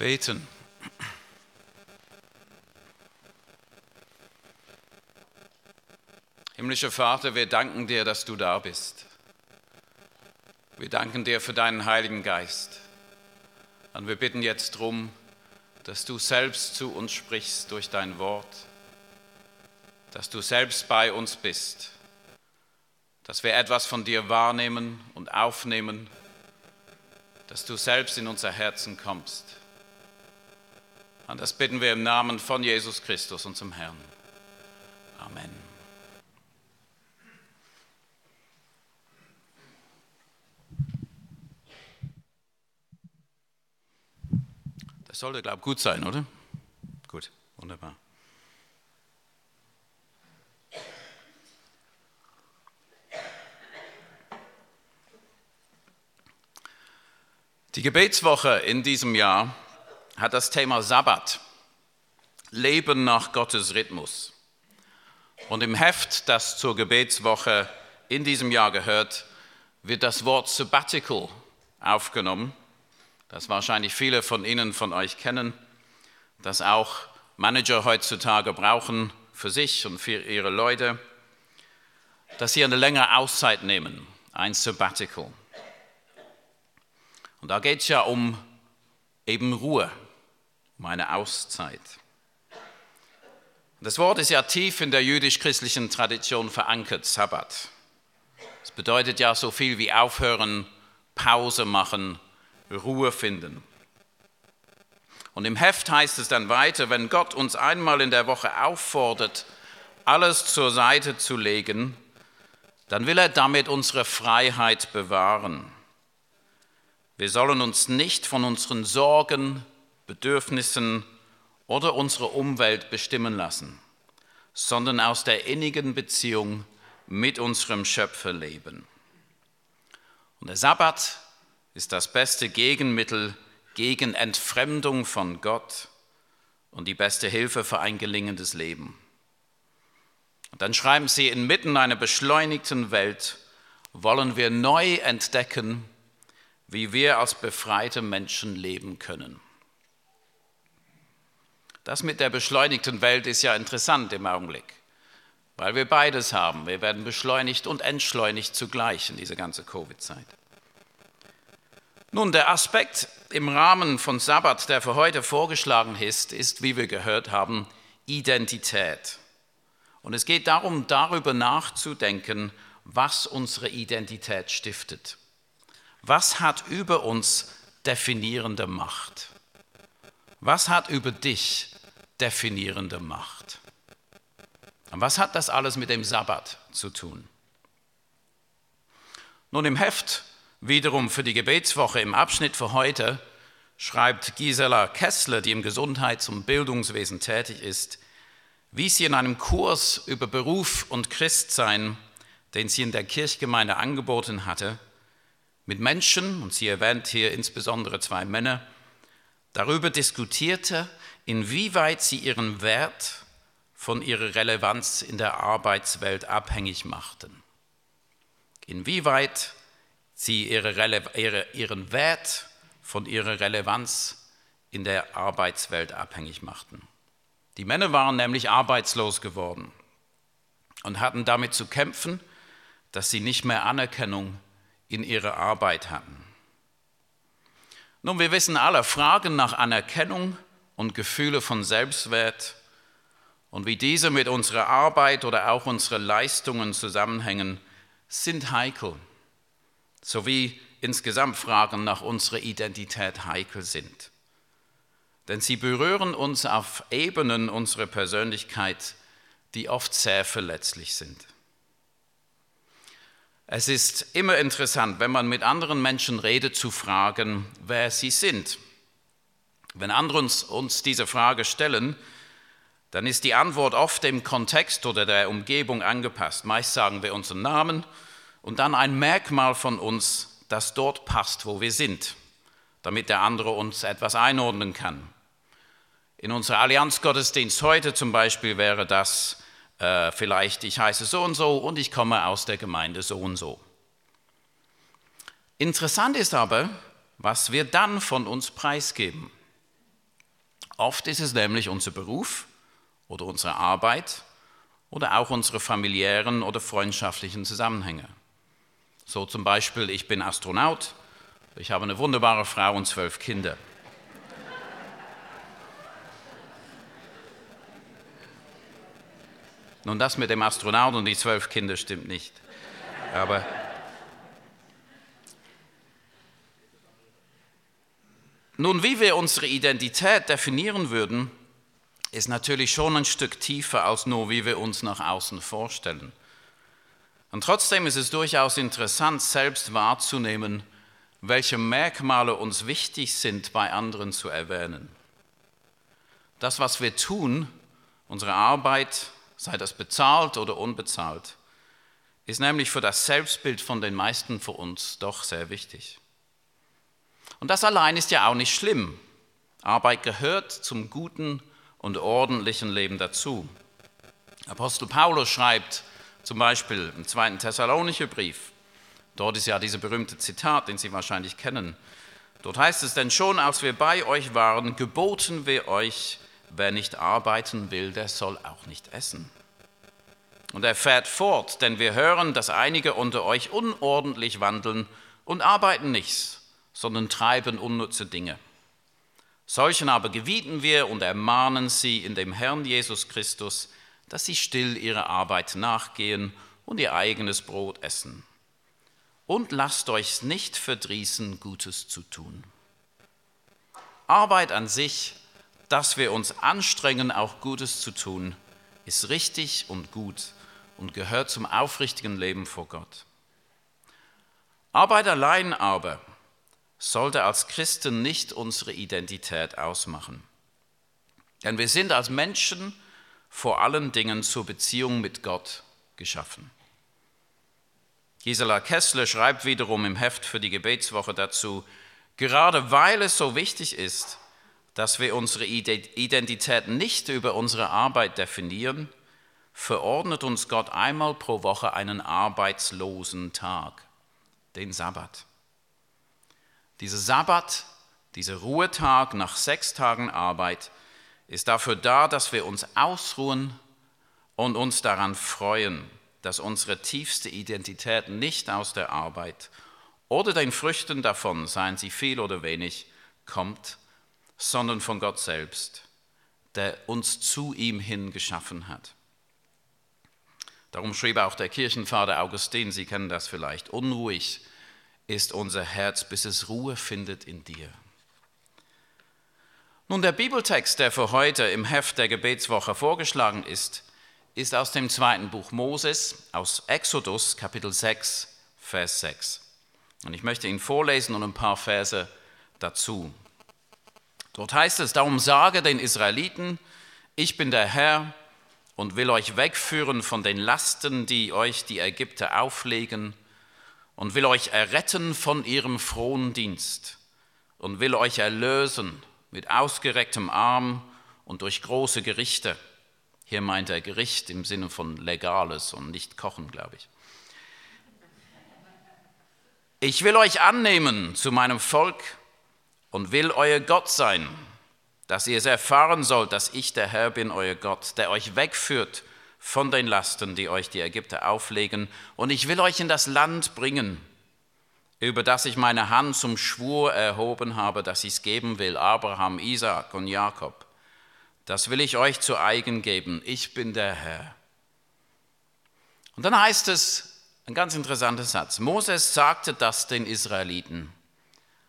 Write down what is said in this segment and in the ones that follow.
Beten. Himmlischer Vater, wir danken dir, dass du da bist. Wir danken dir für deinen Heiligen Geist. Und wir bitten jetzt darum, dass du selbst zu uns sprichst durch dein Wort, dass du selbst bei uns bist, dass wir etwas von dir wahrnehmen und aufnehmen, dass du selbst in unser Herzen kommst. Und das bitten wir im Namen von Jesus Christus, unserem Herrn. Amen. Das sollte, glaube ich, gut sein, oder? Gut, wunderbar. Die Gebetswoche in diesem Jahr hat das Thema Sabbat, Leben nach Gottes Rhythmus. Und im Heft, das zur Gebetswoche in diesem Jahr gehört, wird das Wort Sabbatical aufgenommen das wahrscheinlich viele von Ihnen, von euch kennen, das auch Manager heutzutage brauchen für sich und für ihre Leute, dass sie eine längere Auszeit nehmen, ein Sabbatical. Und da geht es ja um eben Ruhe, um eine Auszeit. Das Wort ist ja tief in der jüdisch-christlichen Tradition verankert, Sabbat. Es bedeutet ja so viel wie aufhören, Pause machen, Ruhe finden. Und im Heft heißt es dann weiter, wenn Gott uns einmal in der Woche auffordert, alles zur Seite zu legen, dann will er damit unsere Freiheit bewahren. Wir sollen uns nicht von unseren Sorgen, Bedürfnissen oder unserer Umwelt bestimmen lassen, sondern aus der innigen Beziehung mit unserem Schöpfer leben. Und der Sabbat ist das beste Gegenmittel gegen Entfremdung von Gott und die beste Hilfe für ein gelingendes Leben. Und dann schreiben sie, inmitten einer beschleunigten Welt wollen wir neu entdecken, wie wir als befreite Menschen leben können. Das mit der beschleunigten Welt ist ja interessant im Augenblick, weil wir beides haben. Wir werden beschleunigt und entschleunigt zugleich in dieser ganzen Covid-Zeit. Nun, der Aspekt im Rahmen von Sabbat, der für heute vorgeschlagen ist, ist, wie wir gehört haben, Identität. Und es geht darum, darüber nachzudenken, was unsere Identität stiftet. Was hat über uns definierende Macht? Was hat über dich definierende Macht? Und was hat das alles mit dem Sabbat zu tun? Nun, im Heft Wiederum für die Gebetswoche im Abschnitt für heute schreibt Gisela Kessler, die im Gesundheits- und Bildungswesen tätig ist, wie sie in einem Kurs über Beruf und Christsein, den sie in der Kirchgemeinde angeboten hatte, mit Menschen, und sie erwähnt hier insbesondere zwei Männer, darüber diskutierte, inwieweit sie ihren Wert von ihrer Relevanz in der Arbeitswelt abhängig machten. Inwieweit sie ihre ihre, ihren Wert von ihrer Relevanz in der Arbeitswelt abhängig machten. Die Männer waren nämlich arbeitslos geworden und hatten damit zu kämpfen, dass sie nicht mehr Anerkennung in ihrer Arbeit hatten. Nun, wir wissen alle, Fragen nach Anerkennung und Gefühle von Selbstwert und wie diese mit unserer Arbeit oder auch unseren Leistungen zusammenhängen, sind heikel sowie insgesamt Fragen nach unserer Identität heikel sind. Denn sie berühren uns auf Ebenen unserer Persönlichkeit, die oft sehr verletzlich sind. Es ist immer interessant, wenn man mit anderen Menschen redet, zu fragen, wer sie sind. Wenn andere uns, uns diese Frage stellen, dann ist die Antwort oft dem Kontext oder der Umgebung angepasst. Meist sagen wir unseren Namen und dann ein Merkmal von uns, das dort passt, wo wir sind, damit der andere uns etwas einordnen kann. In unserer Allianzgottesdienst heute zum Beispiel wäre das äh, vielleicht, ich heiße so und so und ich komme aus der Gemeinde so und so. Interessant ist aber, was wir dann von uns preisgeben. Oft ist es nämlich unser Beruf oder unsere Arbeit oder auch unsere familiären oder freundschaftlichen Zusammenhänge. So zum Beispiel, ich bin Astronaut, ich habe eine wunderbare Frau und zwölf Kinder. Nun, das mit dem Astronauten und die zwölf Kinder stimmt nicht. Aber nun, wie wir unsere Identität definieren würden, ist natürlich schon ein Stück tiefer als nur, wie wir uns nach außen vorstellen. Und trotzdem ist es durchaus interessant, selbst wahrzunehmen, welche Merkmale uns wichtig sind, bei anderen zu erwähnen. Das, was wir tun, unsere Arbeit, sei das bezahlt oder unbezahlt, ist nämlich für das Selbstbild von den meisten von uns doch sehr wichtig. Und das allein ist ja auch nicht schlimm. Arbeit gehört zum guten und ordentlichen Leben dazu. Apostel Paulus schreibt zum Beispiel im zweiten Thessalonischer Brief, dort ist ja dieser berühmte Zitat, den Sie wahrscheinlich kennen. Dort heißt es, denn schon als wir bei euch waren, geboten wir euch, wer nicht arbeiten will, der soll auch nicht essen. Und er fährt fort, denn wir hören, dass einige unter euch unordentlich wandeln und arbeiten nichts, sondern treiben unnütze Dinge. Solchen aber gebieten wir und ermahnen sie in dem Herrn Jesus Christus, dass sie still ihrer Arbeit nachgehen und ihr eigenes Brot essen. Und lasst euch nicht verdrießen, Gutes zu tun. Arbeit an sich, dass wir uns anstrengen, auch Gutes zu tun, ist richtig und gut und gehört zum aufrichtigen Leben vor Gott. Arbeit allein aber sollte als Christen nicht unsere Identität ausmachen. Denn wir sind als Menschen vor allen Dingen zur Beziehung mit Gott geschaffen. Gisela Kessler schreibt wiederum im Heft für die Gebetswoche dazu, gerade weil es so wichtig ist, dass wir unsere Identität nicht über unsere Arbeit definieren, verordnet uns Gott einmal pro Woche einen arbeitslosen Tag, den Sabbat. Dieser Sabbat, dieser Ruhetag nach sechs Tagen Arbeit, ist dafür da, dass wir uns ausruhen und uns daran freuen, dass unsere tiefste Identität nicht aus der Arbeit oder den Früchten davon, seien sie viel oder wenig, kommt, sondern von Gott selbst, der uns zu ihm hin geschaffen hat. Darum schrieb auch der Kirchenvater Augustin, Sie kennen das vielleicht, unruhig ist unser Herz, bis es Ruhe findet in dir. Nun, der Bibeltext, der für heute im Heft der Gebetswoche vorgeschlagen ist, ist aus dem zweiten Buch Moses, aus Exodus Kapitel 6, Vers 6. Und ich möchte ihn vorlesen und ein paar Verse dazu. Dort heißt es, darum sage den Israeliten, ich bin der Herr und will euch wegführen von den Lasten, die euch die Ägypter auflegen und will euch erretten von ihrem frohen Dienst und will euch erlösen mit ausgerecktem Arm und durch große Gerichte. Hier meint er Gericht im Sinne von Legales und nicht Kochen, glaube ich. Ich will euch annehmen zu meinem Volk und will euer Gott sein, dass ihr es erfahren sollt, dass ich der Herr bin, euer Gott, der euch wegführt von den Lasten, die euch die Ägypter auflegen, und ich will euch in das Land bringen, über das ich meine Hand zum Schwur erhoben habe, dass ich es geben will, Abraham, Isaak und Jakob. Das will ich euch zu eigen geben. Ich bin der Herr. Und dann heißt es, ein ganz interessanter Satz, Moses sagte das den Israeliten,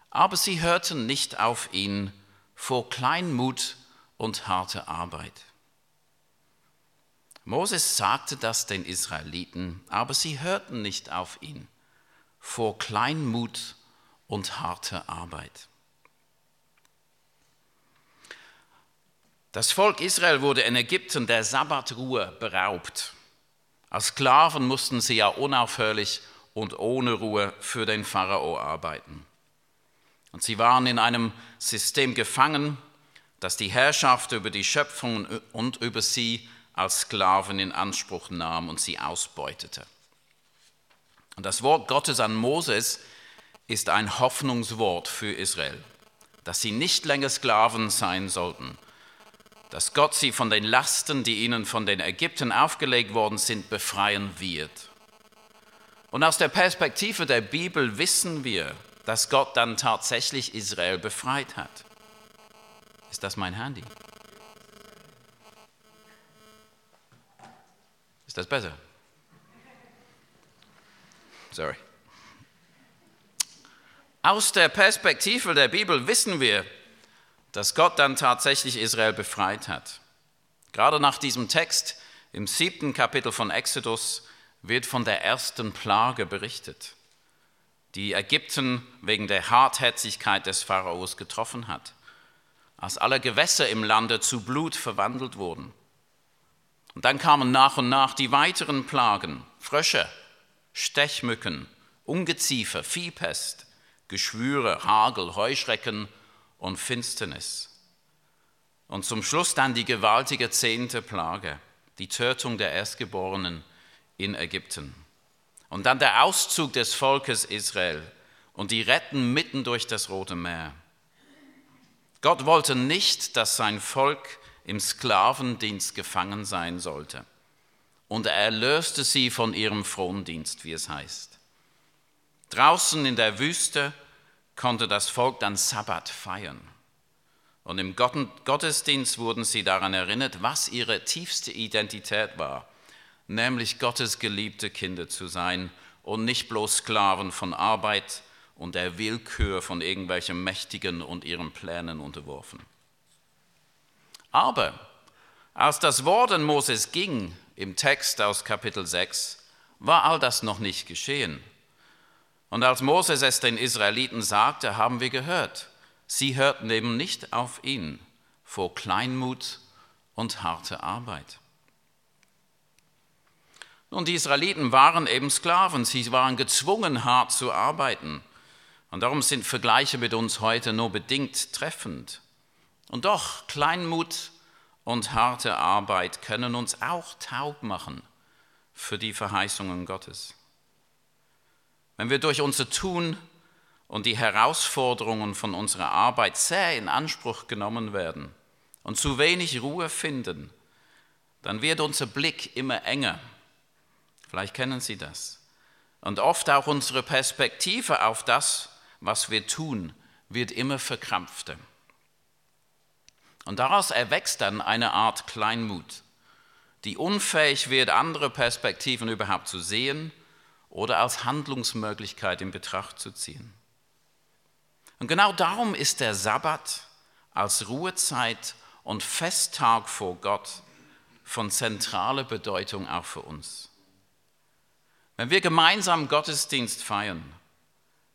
aber sie hörten nicht auf ihn vor Kleinmut und harte Arbeit. Moses sagte das den Israeliten, aber sie hörten nicht auf ihn vor Kleinmut und harte Arbeit. Das Volk Israel wurde in Ägypten der Sabbatruhe beraubt. Als Sklaven mussten sie ja unaufhörlich und ohne Ruhe für den Pharao arbeiten. Und sie waren in einem System gefangen, das die Herrschaft über die Schöpfung und über sie als Sklaven in Anspruch nahm und sie ausbeutete. Und das Wort Gottes an Moses ist ein Hoffnungswort für Israel, dass sie nicht länger Sklaven sein sollten, dass Gott sie von den Lasten, die ihnen von den Ägyptern aufgelegt worden sind, befreien wird. Und aus der Perspektive der Bibel wissen wir, dass Gott dann tatsächlich Israel befreit hat. Ist das mein Handy? Ist das besser? Sorry. Aus der Perspektive der Bibel wissen wir, dass Gott dann tatsächlich Israel befreit hat. Gerade nach diesem Text im siebten Kapitel von Exodus wird von der ersten Plage berichtet, die Ägypten wegen der Hartherzigkeit des Pharaos getroffen hat, als alle Gewässer im Lande zu Blut verwandelt wurden. Und dann kamen nach und nach die weiteren Plagen, Frösche, Stechmücken, Ungeziefer, Viehpest, Geschwüre, Hagel, Heuschrecken und Finsternis. Und zum Schluss dann die gewaltige zehnte Plage, die Tötung der Erstgeborenen in Ägypten. Und dann der Auszug des Volkes Israel und die Retten mitten durch das Rote Meer. Gott wollte nicht, dass sein Volk im Sklavendienst gefangen sein sollte. Und er erlöste sie von ihrem Frondienst, wie es heißt. Draußen in der Wüste konnte das Volk dann Sabbat feiern. Und im Gottesdienst wurden sie daran erinnert, was ihre tiefste Identität war, nämlich Gottes geliebte Kinder zu sein und nicht bloß Sklaven von Arbeit und der Willkür von irgendwelchen Mächtigen und ihren Plänen unterworfen. Aber als das Wort an Moses ging im Text aus Kapitel 6, war all das noch nicht geschehen. Und als Moses es den Israeliten sagte, haben wir gehört, sie hörten eben nicht auf ihn vor Kleinmut und harte Arbeit. Nun, die Israeliten waren eben Sklaven, sie waren gezwungen, hart zu arbeiten. Und darum sind Vergleiche mit uns heute nur bedingt treffend. Und doch, Kleinmut und harte Arbeit können uns auch taub machen für die Verheißungen Gottes. Wenn wir durch unser Tun und die Herausforderungen von unserer Arbeit sehr in Anspruch genommen werden und zu wenig Ruhe finden, dann wird unser Blick immer enger. Vielleicht kennen Sie das. Und oft auch unsere Perspektive auf das, was wir tun, wird immer verkrampfter. Und daraus erwächst dann eine Art Kleinmut, die unfähig wird, andere Perspektiven überhaupt zu sehen oder als Handlungsmöglichkeit in Betracht zu ziehen. Und genau darum ist der Sabbat als Ruhezeit und Festtag vor Gott von zentraler Bedeutung auch für uns. Wenn wir gemeinsam Gottesdienst feiern,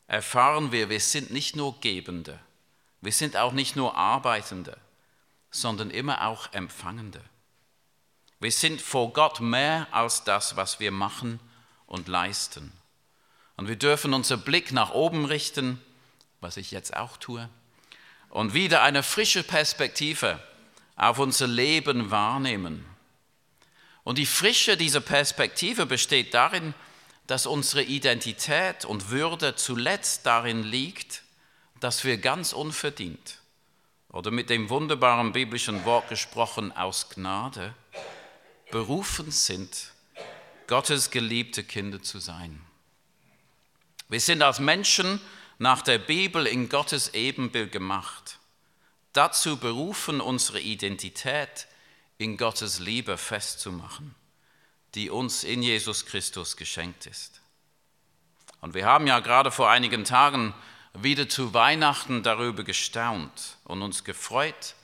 erfahren wir, wir sind nicht nur Gebende, wir sind auch nicht nur Arbeitende, sondern immer auch Empfangende. Wir sind vor Gott mehr als das, was wir machen und leisten. Und wir dürfen unseren Blick nach oben richten, was ich jetzt auch tue, und wieder eine frische Perspektive auf unser Leben wahrnehmen. Und die Frische dieser Perspektive besteht darin, dass unsere Identität und Würde zuletzt darin liegt, dass wir ganz unverdient oder mit dem wunderbaren biblischen Wort gesprochen aus Gnade berufen sind, Gottes geliebte Kinder zu sein. Wir sind als Menschen nach der Bibel in Gottes Ebenbild gemacht. Dazu berufen, unsere Identität in Gottes Liebe festzumachen, die uns in Jesus Christus geschenkt ist. Und wir haben ja gerade vor einigen Tagen wieder zu Weihnachten darüber gestaunt und uns gefreut,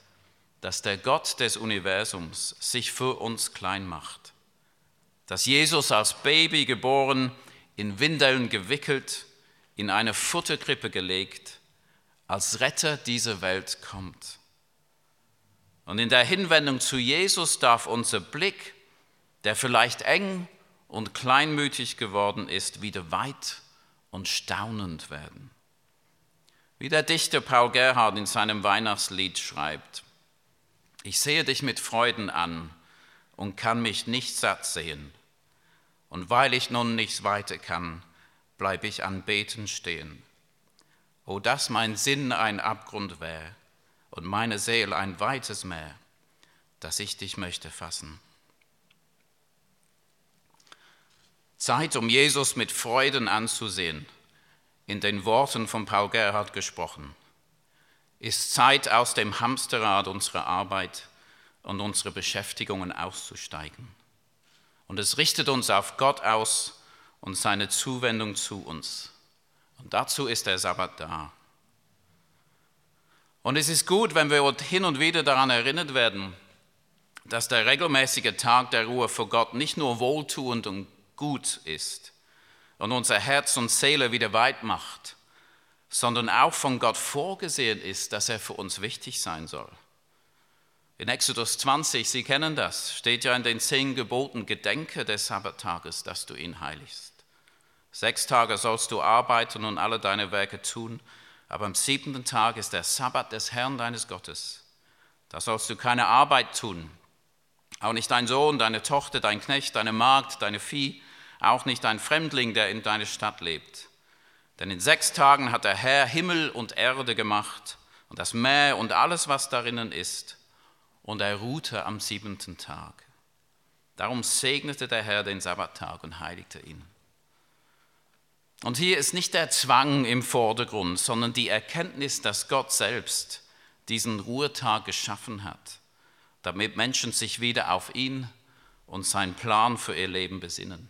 dass der Gott des Universums sich für uns klein macht dass Jesus als Baby geboren, in Windeln gewickelt, in eine Futterkrippe gelegt, als Retter dieser Welt kommt. Und in der Hinwendung zu Jesus darf unser Blick, der vielleicht eng und kleinmütig geworden ist, wieder weit und staunend werden. Wie der Dichter Paul Gerhard in seinem Weihnachtslied schreibt, ich sehe dich mit Freuden an und kann mich nicht satt sehen und weil ich nun nichts weiter kann, bleibe ich an Beten stehen. O dass mein Sinn ein Abgrund wäre und meine Seele ein weites Meer, das ich dich möchte fassen. Zeit, um Jesus mit Freuden anzusehen, in den Worten von Paul Gerhard gesprochen, ist Zeit, aus dem Hamsterrad unserer Arbeit und unserer Beschäftigungen auszusteigen. Und es richtet uns auf Gott aus und seine Zuwendung zu uns. Und dazu ist der Sabbat da. Und es ist gut, wenn wir hin und wieder daran erinnert werden, dass der regelmäßige Tag der Ruhe vor Gott nicht nur wohltuend und gut ist und unser Herz und Seele wieder weit macht, sondern auch von Gott vorgesehen ist, dass er für uns wichtig sein soll. In Exodus 20, Sie kennen das, steht ja in den zehn Geboten, gedenke des Sabbattages, dass du ihn heiligst. Sechs Tage sollst du arbeiten und alle deine Werke tun, aber am siebten Tag ist der Sabbat des Herrn deines Gottes. Da sollst du keine Arbeit tun, auch nicht dein Sohn, deine Tochter, dein Knecht, deine Magd, deine Vieh, auch nicht ein Fremdling, der in deiner Stadt lebt. Denn in sechs Tagen hat der Herr Himmel und Erde gemacht und das Meer und alles, was darinnen ist, und er ruhte am siebenten Tag. Darum segnete der Herr den Sabbattag und heiligte ihn. Und hier ist nicht der Zwang im Vordergrund, sondern die Erkenntnis, dass Gott selbst diesen Ruhetag geschaffen hat, damit Menschen sich wieder auf ihn und seinen Plan für ihr Leben besinnen.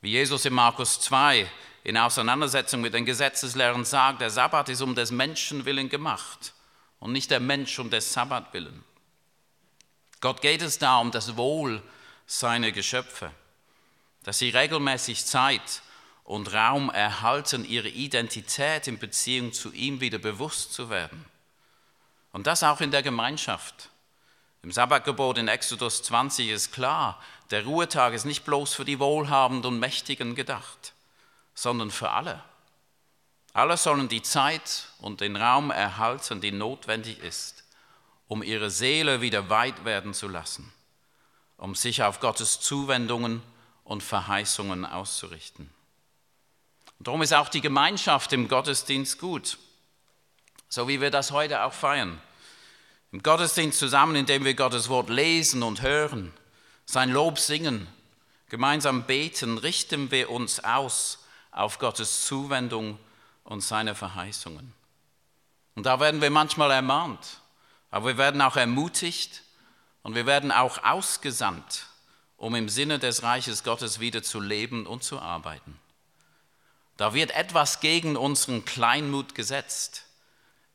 Wie Jesus in Markus 2 in Auseinandersetzung mit den Gesetzeslehren sagt, der Sabbat ist um des Menschen willen gemacht und nicht der Mensch um des Sabbat willen. Gott geht es da um das Wohl seiner Geschöpfe, dass sie regelmäßig Zeit und Raum erhalten, ihre Identität in Beziehung zu ihm wieder bewusst zu werden. Und das auch in der Gemeinschaft. Im Sabbatgebot in Exodus 20 ist klar, der Ruhetag ist nicht bloß für die Wohlhabenden und Mächtigen gedacht, sondern für alle. Alle sollen die Zeit und den Raum erhalten, die notwendig ist, um ihre Seele wieder weit werden zu lassen, um sich auf Gottes Zuwendungen und Verheißungen auszurichten. Und darum ist auch die Gemeinschaft im Gottesdienst gut, so wie wir das heute auch feiern. Im Gottesdienst zusammen, indem wir Gottes Wort lesen und hören, sein Lob singen, gemeinsam beten, richten wir uns aus auf Gottes Zuwendung und seine Verheißungen. Und da werden wir manchmal ermahnt, aber wir werden auch ermutigt und wir werden auch ausgesandt, um im Sinne des Reiches Gottes wieder zu leben und zu arbeiten. Da wird etwas gegen unseren Kleinmut gesetzt,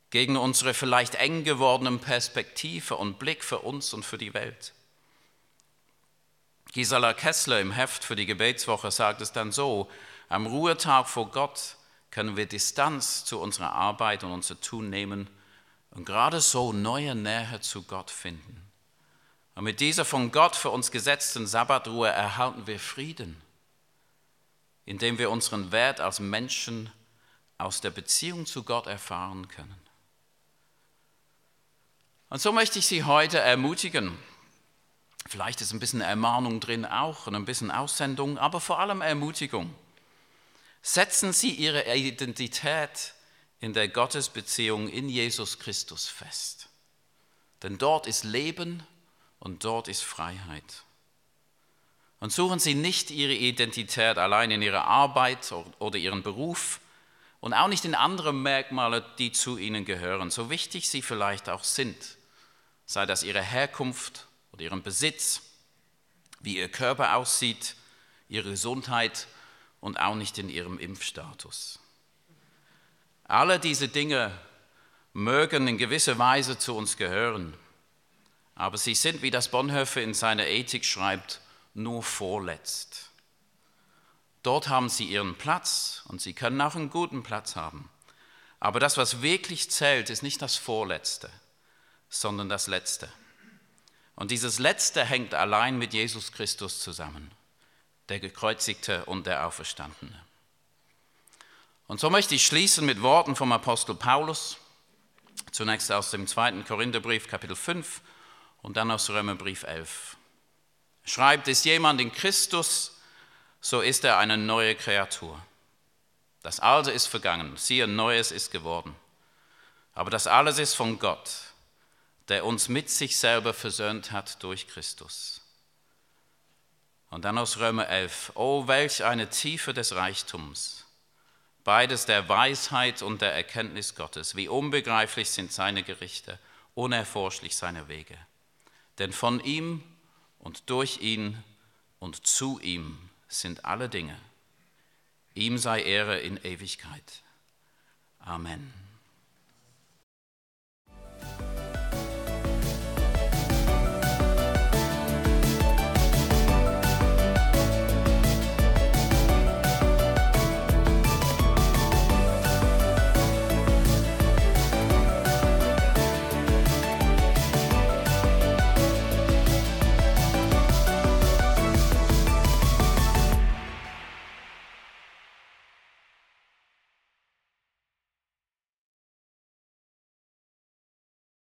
gegen unsere vielleicht eng gewordenen Perspektive und Blick für uns und für die Welt. Gisela Kessler im Heft für die Gebetswoche sagt es dann so, am Ruhetag vor Gott können wir Distanz zu unserer Arbeit und unser Tun nehmen und gerade so neue Nähe zu Gott finden. Und mit dieser von Gott für uns gesetzten Sabbatruhe erhalten wir Frieden, indem wir unseren Wert als Menschen aus der Beziehung zu Gott erfahren können. Und so möchte ich Sie heute ermutigen, Vielleicht ist ein bisschen Ermahnung drin auch und ein bisschen Aussendung, aber vor allem Ermutigung. Setzen Sie Ihre Identität in der Gottesbeziehung in Jesus Christus fest. Denn dort ist Leben und dort ist Freiheit. Und suchen Sie nicht Ihre Identität allein in Ihrer Arbeit oder Ihren Beruf und auch nicht in anderen Merkmalen, die zu Ihnen gehören, so wichtig sie vielleicht auch sind, sei das Ihre Herkunft oder ihren Besitz, wie ihr Körper aussieht, ihre Gesundheit und auch nicht in ihrem Impfstatus. Alle diese Dinge mögen in gewisser Weise zu uns gehören, aber sie sind, wie das Bonhoeffer in seiner Ethik schreibt, nur vorletzt. Dort haben sie ihren Platz und sie können auch einen guten Platz haben. Aber das, was wirklich zählt, ist nicht das Vorletzte, sondern das Letzte. Und dieses Letzte hängt allein mit Jesus Christus zusammen, der Gekreuzigte und der Auferstandene. Und so möchte ich schließen mit Worten vom Apostel Paulus, zunächst aus dem zweiten Korintherbrief Kapitel 5 und dann aus Römerbrief 11. Schreibt, ist jemand in Christus, so ist er eine neue Kreatur. Das Alte ist vergangen, siehe, Neues ist geworden. Aber das alles ist von Gott der uns mit sich selber versöhnt hat durch Christus. Und dann aus Römer 11, oh welch eine Tiefe des Reichtums, beides der Weisheit und der Erkenntnis Gottes, wie unbegreiflich sind seine Gerichte, unerforschlich seine Wege. Denn von ihm und durch ihn und zu ihm sind alle Dinge. Ihm sei Ehre in Ewigkeit. Amen.